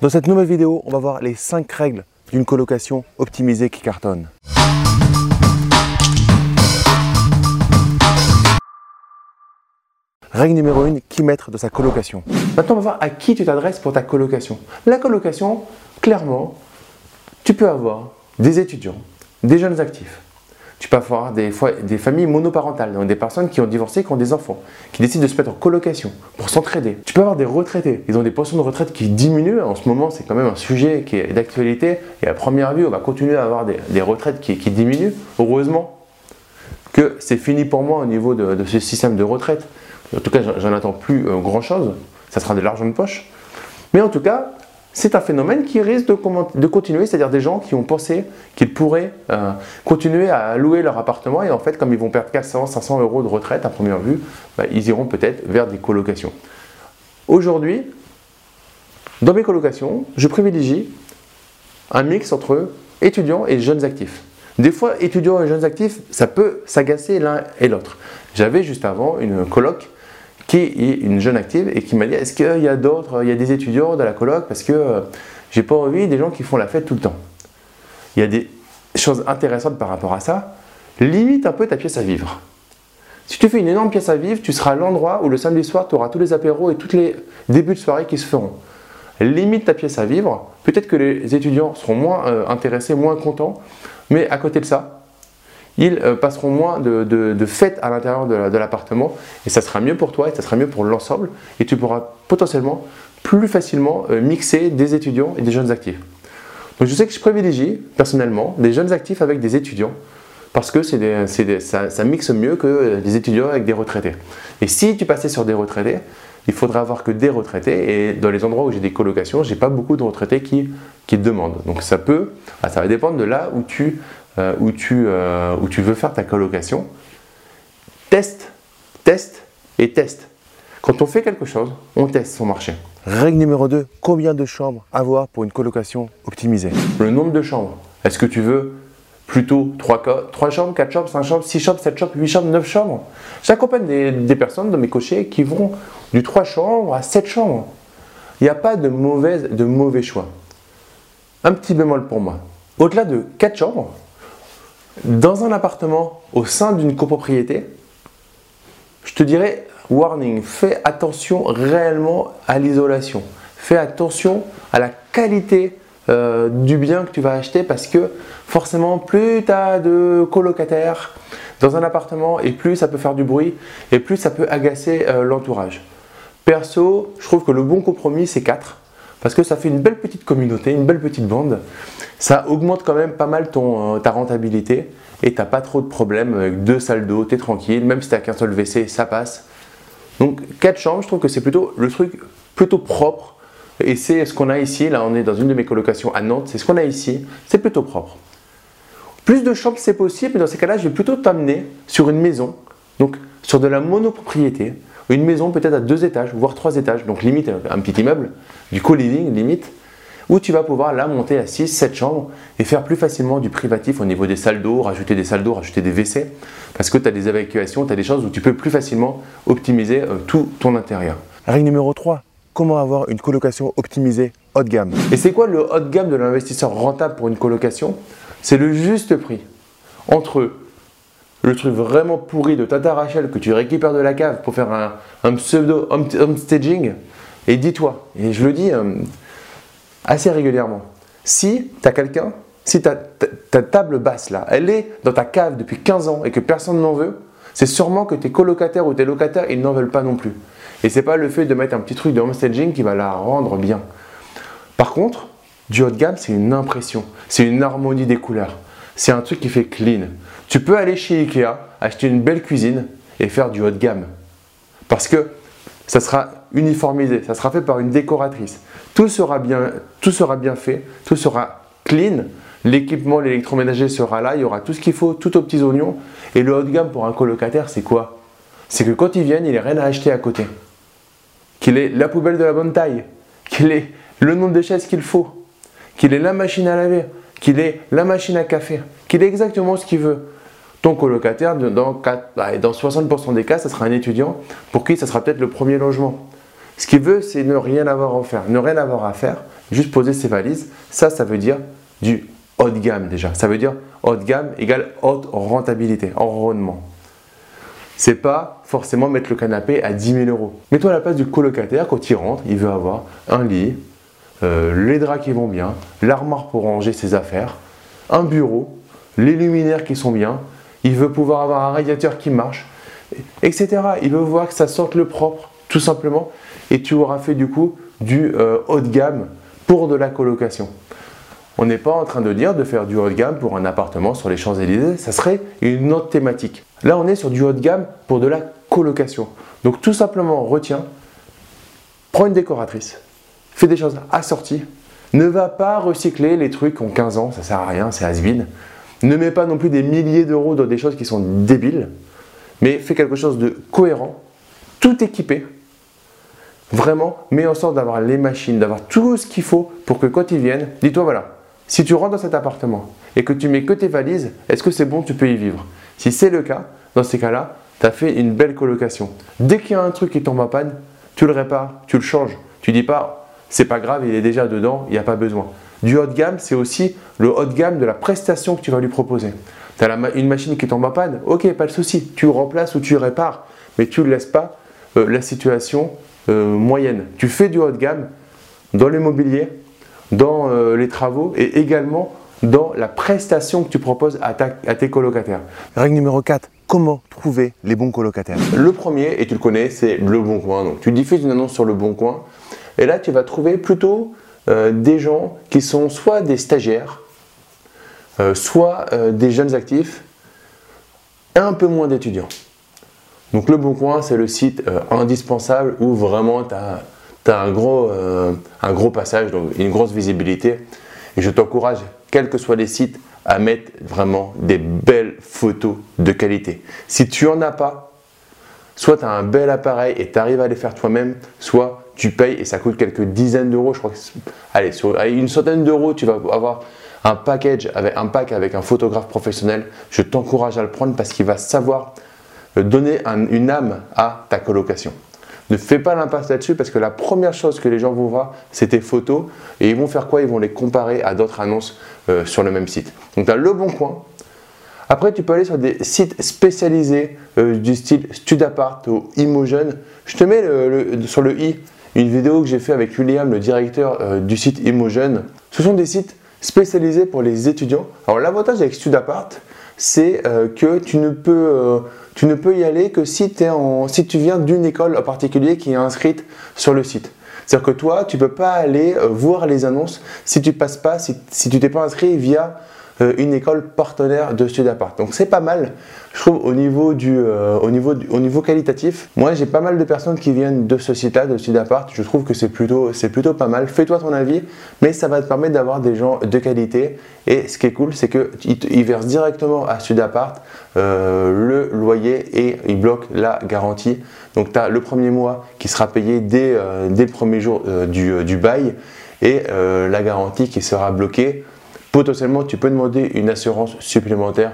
Dans cette nouvelle vidéo, on va voir les 5 règles d'une colocation optimisée qui cartonne. Règle numéro 1, qui mettre de sa colocation. Maintenant, on va voir à qui tu t'adresses pour ta colocation. La colocation, clairement, tu peux avoir des étudiants, des jeunes actifs. Tu peux avoir des, des familles monoparentales, des personnes qui ont divorcé, qui ont des enfants, qui décident de se mettre en colocation pour s'entraider. Tu peux avoir des retraités, ils ont des pensions de retraite qui diminuent. En ce moment, c'est quand même un sujet qui est d'actualité. Et à première vue, on va continuer à avoir des, retraites qui, diminuent. Heureusement que c'est fini pour moi au niveau de ce système de retraite. En tout cas, j'en attends plus euh, grand chose. Ça sera de l'argent de poche. Mais en tout cas, c'est un phénomène qui risque de, continuer, c'est-à-dire des gens qui ont pensé qu'ils pourraient euh, continuer à louer leur appartement et en fait, comme ils vont perdre 400, 500 euros de retraite à première vue, bah, ils iront peut-être vers des colocations. Aujourd'hui, dans mes colocations, je privilégie un mix entre étudiants et jeunes actifs. Des fois, étudiants et jeunes actifs, ça peut s'agacer l'un et l'autre. J'avais juste avant une coloc qui est une jeune active et qui m'a dit est-ce qu'il y a d'autres, il y a des étudiants dans la coloc parce que euh, j'ai pas envie des gens qui font la fête tout le temps. Il y a des choses intéressantes par rapport à ça. Limite un peu ta pièce à vivre. Si tu fais une énorme pièce à vivre, tu seras l'endroit où le samedi soir, tu auras tous les apéros et tous les débuts de soirée qui se feront. Limite ta pièce à vivre. Peut-être que les étudiants seront moins euh, intéressés, moins contents, mais à côté de ça, ils euh, passeront moins de, fêtes à l'intérieur de, l'appartement et ça sera mieux pour toi et ça sera mieux pour l'ensemble et tu pourras potentiellement plus facilement euh, mixer des étudiants et des jeunes actifs. Donc je sais que je privilégie personnellement des jeunes actifs avec des étudiants parce que ça, mixe mieux que des étudiants avec des retraités. Et si tu passais sur des retraités, il faudra avoir que des retraités et dans les endroits où j'ai des colocations, j'ai pas beaucoup de retraités qui, qui demandent. Donc ça peut, ah, ça va dépendre de là où tu euh, où, tu, euh, où tu veux faire ta colocation, teste, teste et teste. Quand on fait quelque chose, on teste son marché. Règle numéro 2, combien de chambres avoir pour une colocation optimisée? Le nombre de chambres. Est-ce que tu veux plutôt 3, 3 chambres, 4 chambres, 5 chambres, 6 chambres, 7 chambres, 8 chambres, 9 chambres? J'accompagne des, des, personnes dans mes cochers qui vont du 3 chambres à 7 chambres. Il n'y a pas de, mauvaise, de mauvais choix. Un petit bémol pour moi. Au-delà de 4 chambres, dans un appartement au sein d'une copropriété, je te dirais, warning, fais attention réellement à l'isolation. Fais attention à la qualité euh, du bien que tu vas acheter parce que forcément, plus tu as de colocataires dans un appartement et plus ça peut faire du bruit et plus ça peut agacer euh, l'entourage. Perso, je trouve que le bon compromis, c'est 4 parce que ça fait une belle petite communauté, une belle petite bande. Ça augmente quand même pas mal ton, euh, ta rentabilité et tu n'as pas trop de problèmes avec deux salles d'eau, tu es tranquille, même si tu n'as qu'un seul WC, ça passe. Donc quatre chambres, je trouve que c'est plutôt le truc plutôt propre et c'est ce qu'on a ici. Là, on est dans une de mes colocations à Nantes, c'est ce qu'on a ici, c'est plutôt propre. Plus de chambres, c'est possible, mais dans ces cas-là, je vais plutôt t'amener sur une maison, donc sur de la monopropriété, une maison peut-être à deux étages, voire trois étages, donc limite un petit immeuble, du co-living limite, où tu vas pouvoir là monter à 6, 7 chambres et faire plus facilement du privatif au niveau des salles d'eau, rajouter des salles d'eau, rajouter des WC, parce que tu as des évacuations, tu as des choses où tu peux plus facilement optimiser euh, tout ton intérieur. Règle numéro 3, comment avoir une colocation optimisée haut de gamme? Et c'est quoi le haut de gamme de l'investisseur rentable pour une colocation? C'est le juste prix entre le truc vraiment pourri de Tata Rachel que tu récupères de la cave pour faire un, pseudo homestaging. Et dis-toi, et je le dis euh, assez régulièrement, si tu as quelqu'un, si ta, ta, table basse là, elle est dans ta cave depuis 15 ans et que personne n'en veut, c'est sûrement que tes colocataires ou tes locataires, ils n'en veulent pas non plus. Et c'est pas le fait de mettre un petit truc de homestaging qui va la rendre bien. Par contre, du haut de gamme, c'est une impression, c'est une harmonie des couleurs. C'est un truc qui fait clean. Tu peux aller chez Ikea, acheter une belle cuisine et faire du haut de gamme. Parce que ça sera uniformisé, ça sera fait par une décoratrice. Tout sera bien, tout sera bien fait, tout sera clean. L'équipement, l'électroménager sera là, il y aura tout ce qu'il faut, tout aux petits oignons. Et le haut de gamme pour un colocataire, c'est quoi? C'est que quand il vient, il a rien à acheter à côté. Qu'il ait la poubelle de la bonne taille, qu'il ait le nombre de chaises qu'il faut, qu'il ait la machine à laver, qu'il ait la machine à café, qu'il ait exactement ce qu'il veut. Ton colocataire, dans, 4, bah, dans 60% des cas, ce sera un étudiant pour qui ce sera peut-être le premier logement. Ce qu'il veut, c'est ne rien avoir à faire. Ne rien avoir à faire, juste poser ses valises. Ça, ça veut dire du haut de gamme déjà. Ça veut dire haut de gamme égale haute rentabilité, rendement. C'est pas forcément mettre le canapé à 10 000 euros. Mets-toi à la place du colocataire quand il rentre, il veut avoir un lit, les draps qui vont bien, l'armoire pour ranger ses affaires, un bureau, les luminaires qui sont bien, il veut pouvoir avoir un radiateur qui marche, etc. Il veut voir que ça sorte le propre, tout simplement, et tu auras fait du coup du euh, haut de gamme pour de la colocation. On n'est pas en train de dire de faire du haut de gamme pour un appartement sur les Champs-Élysées, ça serait une autre thématique. Là, on est sur du haut de gamme pour de la colocation. Donc tout simplement, retiens, prends une décoratrice, fais des choses assorties, ne va pas recycler les trucs qui ont 15 ans, ça sert à rien, c'est has. Ne mets pas non plus des milliers d'euros dans des choses qui sont débiles, mais fais quelque chose de cohérent, tout équipé. Vraiment, mets en sorte d'avoir les machines, d'avoir tout ce qu'il faut pour que quand ils viennent, dis-toi voilà, si tu rentres dans cet appartement et que tu mets que tes valises, est-ce que c'est bon, tu peux y vivre? Si c'est le cas, dans ces cas-là, tu as fait une belle colocation. Dès qu'il y a un truc qui tombe en panne, tu le répares, tu le changes. Tu dis pas, c'est pas grave, il est déjà dedans, il n'y a pas besoin. Du haut de gamme, c'est aussi le haut de gamme de la prestation que tu vas lui proposer. Tu as une machine qui tombe en panne, ok, pas de souci, tu remplaces ou tu répares, mais tu ne laisses pas euh, la situation euh, moyenne. Tu fais du haut de gamme dans l'immobilier, dans euh, les travaux et également dans la prestation que tu proposes à, tes colocataires. Règle numéro 4, comment trouver les bons colocataires? Le premier, et tu le connais, c'est le bon coin. Donc tu diffuses une annonce sur le bon coin et là tu vas trouver plutôt euh, des gens qui sont soit des stagiaires, euh, soit des jeunes actifs et un peu moins d'étudiants. Donc le bon coin, c'est le site indispensable où vraiment tu as euh, un gros passage, donc une grosse visibilité. Et je t'encourage, quels que soient les sites, à mettre vraiment des belles photos de qualité. Si tu n'en as pas, soit tu as un bel appareil et tu arrives à les faire toi-même, soit tu payes et ça coûte quelques dizaines d'euros. Je crois allez, une centaine d'euros, tu vas avoir un package avec un pack avec un photographe professionnel. Je t'encourage à le prendre parce qu'il va savoir donner une âme à ta colocation. Ne fais pas l'impasse là-dessus parce que la première chose que les gens vont voir, c'est tes photos et ils vont faire quoi? Ils vont les comparer à d'autres annonces euh, sur le même site. Donc tu as le bon coin. Après, tu peux aller sur des sites spécialisés euh, du style Studapart ou Imogen. Je te mets sur le i une vidéo que j'ai fait avec William, le directeur euh, du site Imogen. Ce sont des sites spécialisés pour les étudiants. Alors l'avantage avec Studapart, c'est que tu ne peux tu ne peux y aller que si, si tu viens d'une école en particulier qui est inscrite sur le site. C'est-à-dire que toi, tu ne peux pas aller euh, voir les annonces si tu passes pas, si, si tu t'es pas inscrit via euh, une école partenaire de Studapart. Donc c'est pas mal, je trouve, au niveau, du, euh, au niveau, au niveau qualitatif. Moi, j'ai pas mal de personnes qui viennent de ce site-là, de Studapart. Je trouve que c'est plutôt, pas mal. Fais-toi ton avis, mais ça va te permettre d'avoir des gens de qualité. Et ce qui est cool, c'est qu'ils versent directement à Studapart euh, le loyer et ils bloquent la garantie. Donc tu as le premier mois qui sera payé dès, dès le premier jour du bail et la garantie qui sera bloquée Potentiellement, tu peux demander une assurance supplémentaire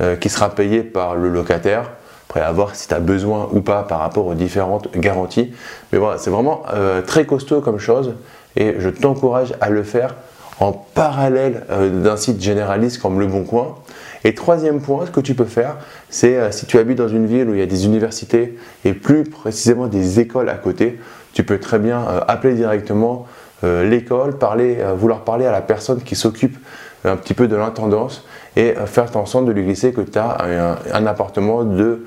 euh, qui sera payée par le locataire. Après, à voir si tu as besoin ou pas par rapport aux différentes garanties. Mais voilà, c'est vraiment euh, très costaud comme chose et je t'encourage à le faire en parallèle euh, d'un site généraliste comme Le Bon Coin. Et troisième point, ce que tu peux faire, c'est si tu habites dans une ville où il y a des universités et plus précisément des écoles à côté, tu peux très bien appeler directement l'école, parler, vouloir parler à la personne qui s'occupe un petit peu de l'intendance et euh, faire en de lui glisser que tu as un, appartement de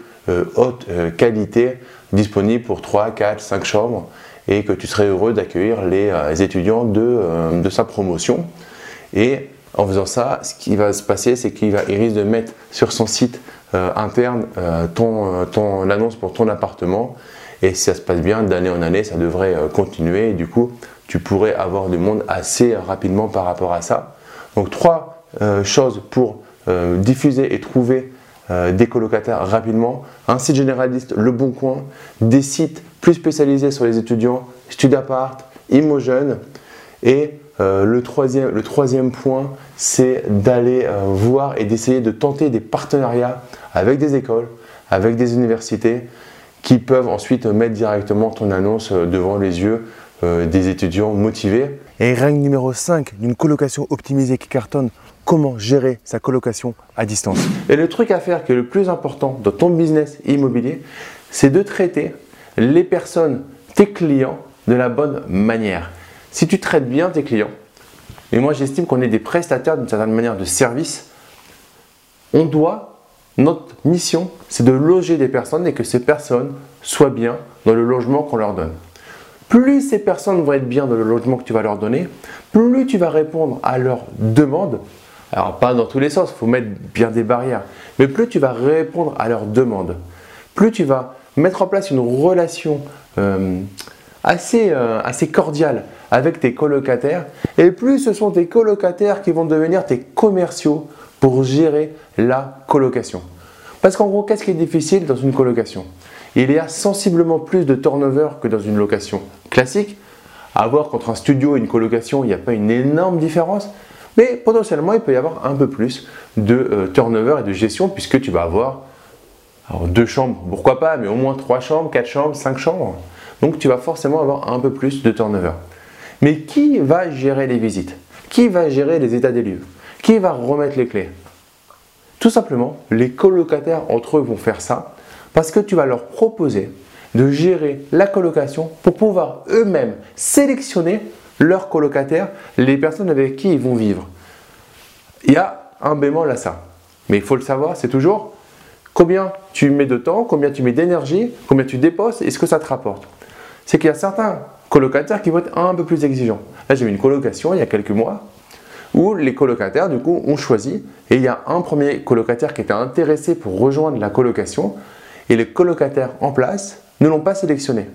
haute qualité disponible pour 3, 4, 5 chambres et que tu serais heureux d'accueillir les étudiants de, sa promotion. Et en faisant ça, ce qui va se passer, c'est qu'il risque de mettre sur son site interne ton, ton annonce pour ton appartement. Et si ça se passe bien, d'année en année, ça devrait continuer. Et du coup, tu pourrais avoir du monde assez rapidement par rapport à ça. Donc trois euh, choses pour euh, diffuser et trouver euh, des colocataires rapidement. Un site généraliste, Le Bon Coin, des sites plus spécialisés sur les étudiants, Studapart, Imogen. Et le, troisième, le troisième point, c'est d'aller voir et d'essayer de tenter des partenariats avec des écoles, avec des universités qui peuvent ensuite mettre directement ton annonce devant les yeux des étudiants motivés Et règle numéro 5 d'une colocation optimisée qui cartonne, comment gérer sa colocation à distance? Et le truc à faire qui est le plus important dans ton business immobilier, c'est de traiter les personnes, tes clients, de la bonne manière. Si tu traites bien tes clients, et moi j'estime qu'on est des prestataires d'une certaine manière de service, on doit, notre mission, c'est de loger des personnes et que ces personnes soient bien dans le logement qu'on leur donne. Plus ces personnes vont être bien dans le logement que tu vas leur donner, plus tu vas répondre à leurs demandes. Alors pas dans tous les sens, il faut mettre bien des barrières, mais plus tu vas répondre à leurs demandes, plus tu vas mettre en place une relation euh, assez, euh, assez cordiale avec tes colocataires, et plus ce sont tes colocataires qui vont devenir tes commerciaux pour gérer la colocation. Parce qu'en gros, qu'est-ce qui est difficile dans une colocation? Il y a sensiblement plus de turnover que dans une location classique. À voir qu'entre un studio et une colocation, il n'y a pas une énorme différence. Mais potentiellement, il peut y avoir un peu plus de euh, turnover et de gestion puisque tu vas avoir deux chambres, pourquoi pas, mais au moins trois chambres, quatre chambres, cinq chambres. Donc tu vas forcément avoir un peu plus de turnover. Mais qui va gérer les visites? Qui va gérer les états des lieux? Qui va remettre les clés? Tout simplement, les colocataires entre eux vont faire ça parce que tu vas leur proposer de gérer la colocation pour pouvoir eux-mêmes sélectionner leurs colocataires, les personnes avec qui ils vont vivre. Il y a un bémol à ça. Mais il faut le savoir, c'est toujours combien tu mets de temps, combien tu mets d'énergie, combien tu déposes et ce que ça te rapporte c'est qu'il y a certains colocataires qui vont être un peu plus exigeants. Là, j'ai eu une colocation il y a quelques mois où les colocataires, du coup, ont choisi et il y a un premier colocataire qui était intéressé pour rejoindre la colocation et les colocataires en place ne l'ont pas sélectionné.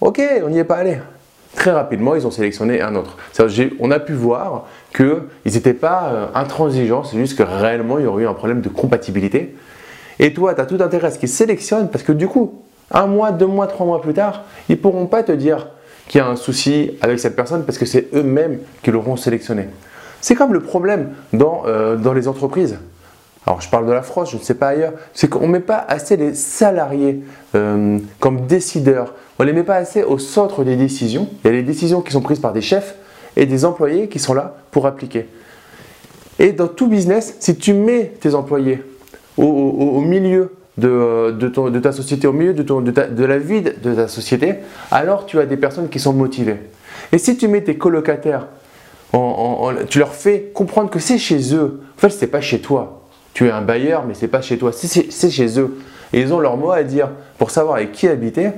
Ok, on n'y est pas allé. Très rapidement, ils ont sélectionné un autre. On a pu voir qu'ils n'étaient pas euh, intransigeants, c'est juste que réellement, il y aurait eu un problème de compatibilité. Et toi, tu as tout intérêt à ce qu'ils sélectionnent parce que du coup, un mois, deux mois, trois mois plus tard, ils ne pourront pas te dire qu'il y a un souci avec cette personne parce que c'est eux-mêmes qui l'auront sélectionné. C'est comme le problème dans, euh, dans les entreprises. Alors je parle de la France, je ne sais pas ailleurs, c'est qu'on ne met pas assez les salariés euh, comme décideurs, on ne les met pas assez au centre des décisions. Il y a les décisions qui sont prises par des chefs et des employés qui sont là pour appliquer. Et dans tout business, si tu mets tes employés au milieu de, ta société, au milieu de, la vie de ta société, alors tu as des personnes qui sont motivées. Et si tu mets tes colocataires, tu leur fais comprendre que c'est chez eux. En fait, ce n'est pas chez toi. Tu es un bailleur, mais ce n'est pas chez toi. C'est chez eux. Ils ont leur mot à dire pour savoir avec qui habiter.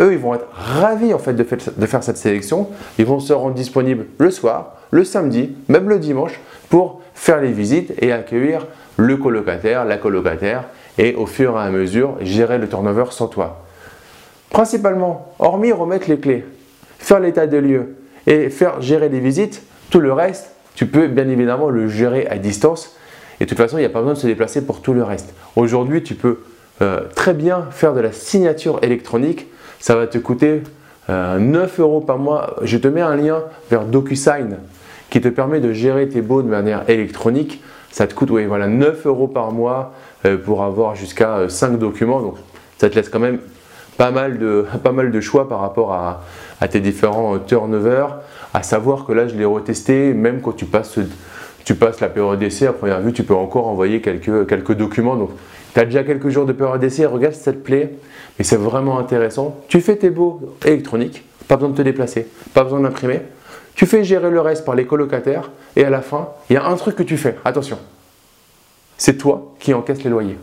Eux, ils vont être ravis en fait de, de faire cette sélection. Ils vont se rendre disponibles le soir, le samedi, même le dimanche, pour faire les visites et accueillir le colocataire, la colocataire et au fur et à mesure gérer le turnover sans toi. Principalement, hormis remettre les clés, faire l'état des lieux et faire gérer les visites, tout le reste, tu peux bien évidemment le gérer à distance. Et de toute façon, il n'y a pas besoin de se déplacer pour tout le reste. Aujourd'hui, tu peux euh, très bien faire de la signature électronique. Ça va te coûter 9 euh, euros par mois. Je te mets un lien vers DocuSign qui te permet de gérer tes baux de manière électronique. Ça te coûte voilà, 9 euros par mois euh, pour avoir jusqu'à 5 euh, documents. Donc ça te laisse quand même pas mal de, choix par rapport à, tes différents turnovers. À savoir que là, je l'ai retesté, même quand tu passes, tu passes la période d'essai, à première vue, tu peux encore envoyer quelques, documents. Donc, tu as déjà quelques jours de période d'essai, regarde si ça te plaît. Et c'est vraiment intéressant. Tu fais tes beaux électroniques, pas besoin de te déplacer, pas besoin d'imprimer. Tu fais gérer le reste par les colocataires. Et à la fin, il y a un truc que tu fais. Attention, c'est toi qui encaisses les loyers.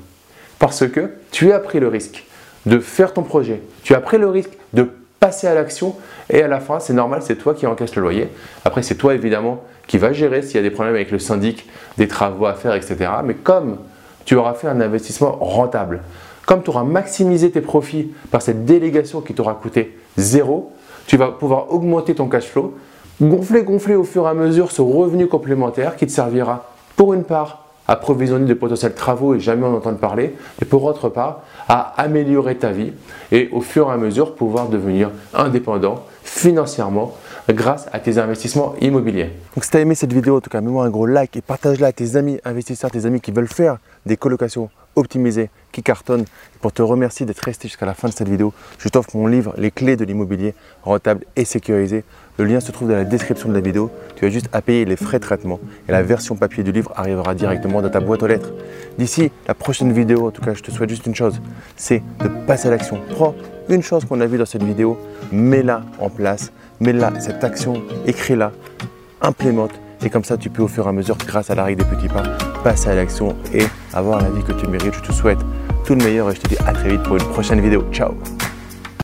Parce que tu as pris le risque de faire ton projet, tu as pris le risque de passer à l'action et à la fin, c'est normal, c'est toi qui encaisses le loyer. Après, c'est toi évidemment qui va gérer s'il y a des problèmes avec le syndic, des travaux à faire, etc. Mais comme tu auras fait un investissement rentable, comme tu auras maximisé tes profits par cette délégation qui t'aura coûté zéro, tu vas pouvoir augmenter ton cash flow, gonfler, gonfler au fur et à mesure ce revenu complémentaire qui te servira pour une part approvisionner de potentiels travaux et jamais en entendre parler, et pour autre part, à améliorer ta vie et au fur et à mesure pouvoir devenir indépendant financièrement grâce à tes investissements immobiliers. Donc si tu as aimé cette vidéo, en tout cas, mets-moi un gros like et partage-la à tes amis investisseurs, tes amis qui veulent faire des colocations optimisées, qui cartonnent. Pour te remercier d'être resté jusqu'à la fin de cette vidéo, je t'offre mon livre Les clés de l'immobilier rentable et sécurisé. Le lien se trouve dans la description de la vidéo. Tu as juste à payer les frais de traitement et la version papier du livre arrivera directement dans ta boîte aux lettres. D'ici la prochaine vidéo, en tout cas, je te souhaite juste une chose, c'est de passer à l'action. Prends une chose qu'on a vue dans cette vidéo, mets-la en place mets là cette action, écris-la, implémente, et comme ça tu peux au fur et à mesure, grâce à la règle des petits pas, passer à l'action et avoir la vie que tu mérites. Je te souhaite tout le meilleur et je te dis à très vite pour une prochaine vidéo. Ciao